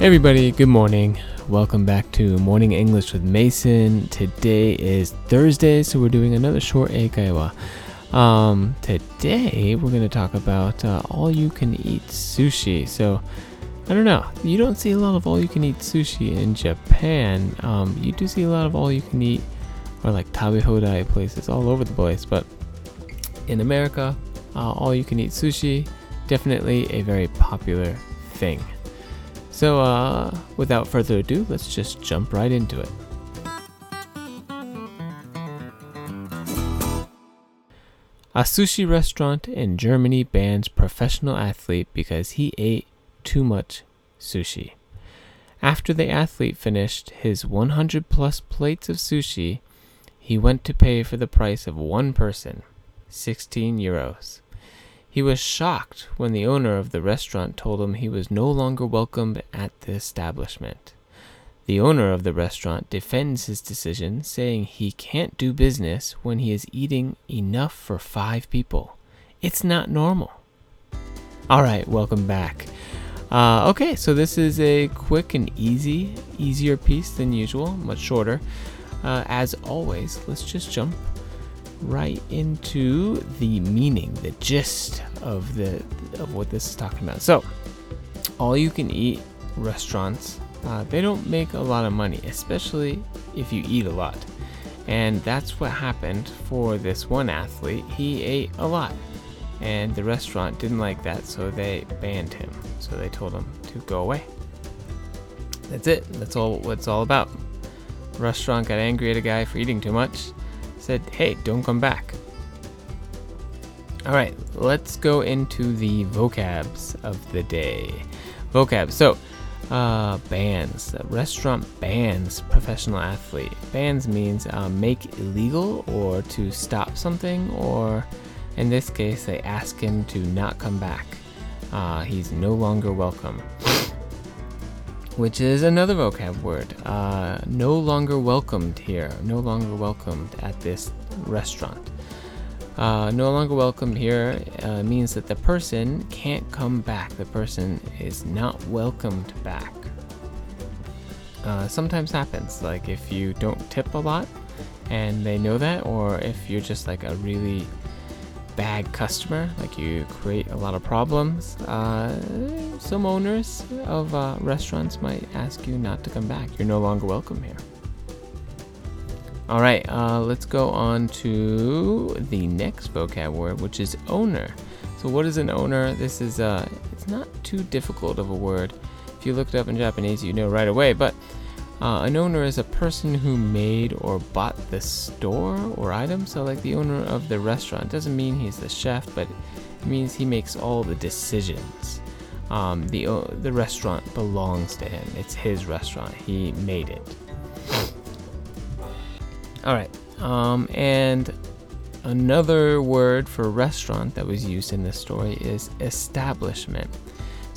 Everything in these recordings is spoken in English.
Everybody, good morning. Welcome back to Morning English with Mason. Today is Thursday, so we're doing another short eikaiwa. Um, today we're going to talk about uh, all you can eat sushi. So, I don't know, you don't see a lot of all you can eat sushi in Japan. Um, you do see a lot of all you can eat or like tabehodai places all over the place, but in America, uh, all you can eat sushi definitely a very popular thing. So, uh, without further ado, let's just jump right into it. A sushi restaurant in Germany bans professional athlete because he ate too much sushi. After the athlete finished his 100 plus plates of sushi, he went to pay for the price of one person, 16 euros. He was shocked when the owner of the restaurant told him he was no longer welcome at the establishment. The owner of the restaurant defends his decision, saying he can't do business when he is eating enough for five people. It's not normal. All right, welcome back. Uh, okay, so this is a quick and easy, easier piece than usual, much shorter. Uh, as always, let's just jump right into the meaning, the gist of the of what this is talking about. So, all you can eat restaurants, uh, they don't make a lot of money, especially if you eat a lot. And that's what happened for this one athlete. He ate a lot, and the restaurant didn't like that, so they banned him. So they told him to go away. That's it. That's all. What it's all about. restaurant got angry at a guy for eating too much said, hey, don't come back. All right, let's go into the vocabs of the day. Vocab. So, uh, bans. restaurant bans professional athlete. Bans means uh, make illegal or to stop something, or in this case, they ask him to not come back. Uh, he's no longer welcome which is another vocab word. Uh, no longer welcomed here. No longer welcomed at this restaurant. Uh, no longer welcomed here uh, means that the person can't come back. The person is not welcomed back. Uh, sometimes happens, like if you don't tip a lot and they know that, or if you're just like a really bad customer, like you create a lot of problems, uh, some owners of uh, restaurants might ask you not to come back. You're no longer welcome here. All right, uh, let's go on to the next vocab word, which is owner. So, what is an owner? This is uh, it's not too difficult of a word. If you look it up in Japanese, you know right away. But uh, an owner is a person who made or bought the store or item. So, like the owner of the restaurant doesn't mean he's the chef, but it means he makes all the decisions. Um, the uh, the restaurant belongs to him. It's his restaurant. He made it. All right. Um, and another word for restaurant that was used in this story is establishment.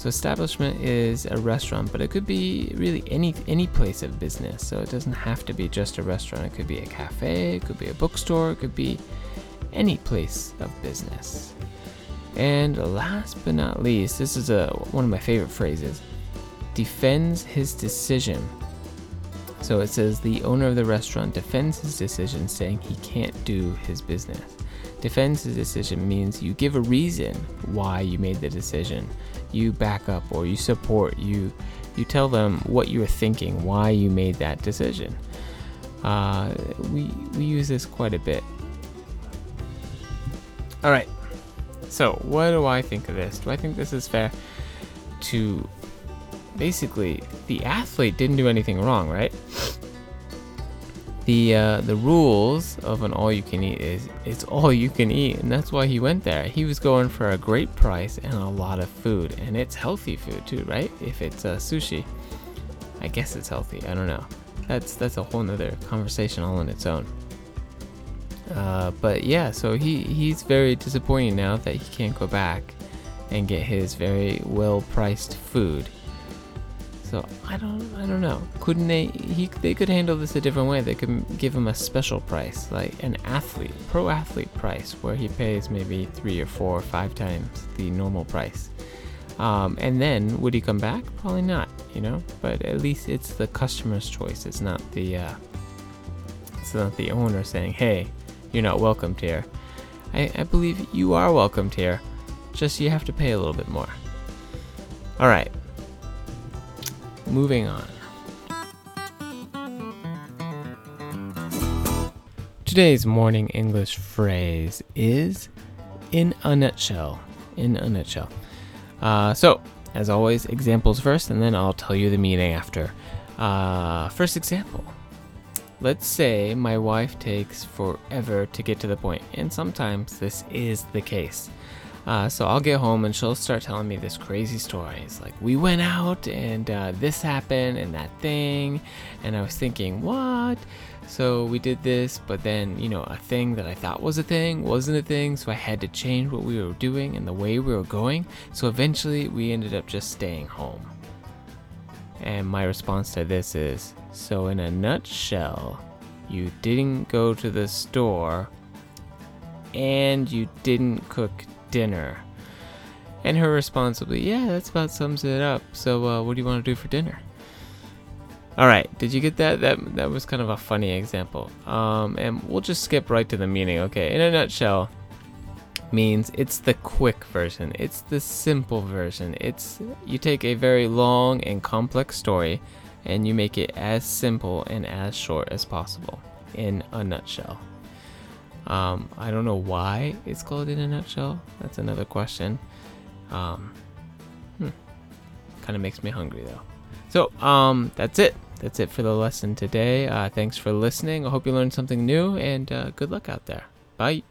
So establishment is a restaurant, but it could be really any any place of business. So it doesn't have to be just a restaurant. It could be a cafe, it could be a bookstore, it could be any place of business. And last but not least, this is a one of my favorite phrases. Defends his decision. So it says the owner of the restaurant defends his decision saying he can't do his business. Defends his decision means you give a reason why you made the decision you back up or you support you you tell them what you were thinking why you made that decision. Uh, we we use this quite a bit. All right. So what do i think of this? Do i think this is fair to basically the athlete didn't do anything wrong right the uh, the rules of an all you can eat is it's all you can eat. And that's why he went there. He was going for a great price and a lot of food. And it's healthy food too right? If it's uh, sushi i guess it's healthy. I don't know. That's that's a whole nother conversation all on its own. Uh, but yeah so he he's very disappointed now that he can't go back and get his very well priced food so I don't, I don't know. Couldn't they? He, they could handle this a different way. They could give him a special price, like an athlete, pro athlete price, where he pays maybe three or four or five times the normal price. Um, and then would he come back? Probably not, you know. But at least it's the customer's choice. It's not the uh, it's not the owner saying, "Hey, you're not welcomed here." I, I believe you are welcomed here. Just you have to pay a little bit more. All right. Moving on. Today's morning English phrase is in a nutshell. In a nutshell. Uh, so, as always, examples first, and then I'll tell you the meaning after. Uh, first example. Let's say my wife takes forever to get to the point, and sometimes this is the case. Uh, so I'll get home and she'll start telling me this crazy story. It's like, we went out and uh, this happened and that thing. And I was thinking, what? So we did this, but then, you know, a thing that I thought was a thing wasn't a thing. So I had to change what we were doing and the way we were going. So eventually we ended up just staying home. And my response to this is so, in a nutshell, you didn't go to the store and you didn't cook dinner. And her response will be, Yeah, that's about sums it up. So, uh, what do you want to do for dinner? All right, did you get that? That that was kind of a funny example. Um, and we'll just skip right to the meaning. Okay, in a nutshell, means it's the quick version. It's the simple version. It's you take a very long and complex story, and you make it as simple and as short as possible. In a nutshell. Um, I don't know why it's called in a nutshell. That's another question. Um, hmm. Kind of makes me hungry though. So um, that's it. That's it for the lesson today. Uh, thanks for listening. I hope you learned something new, and uh, good luck out there. Bye.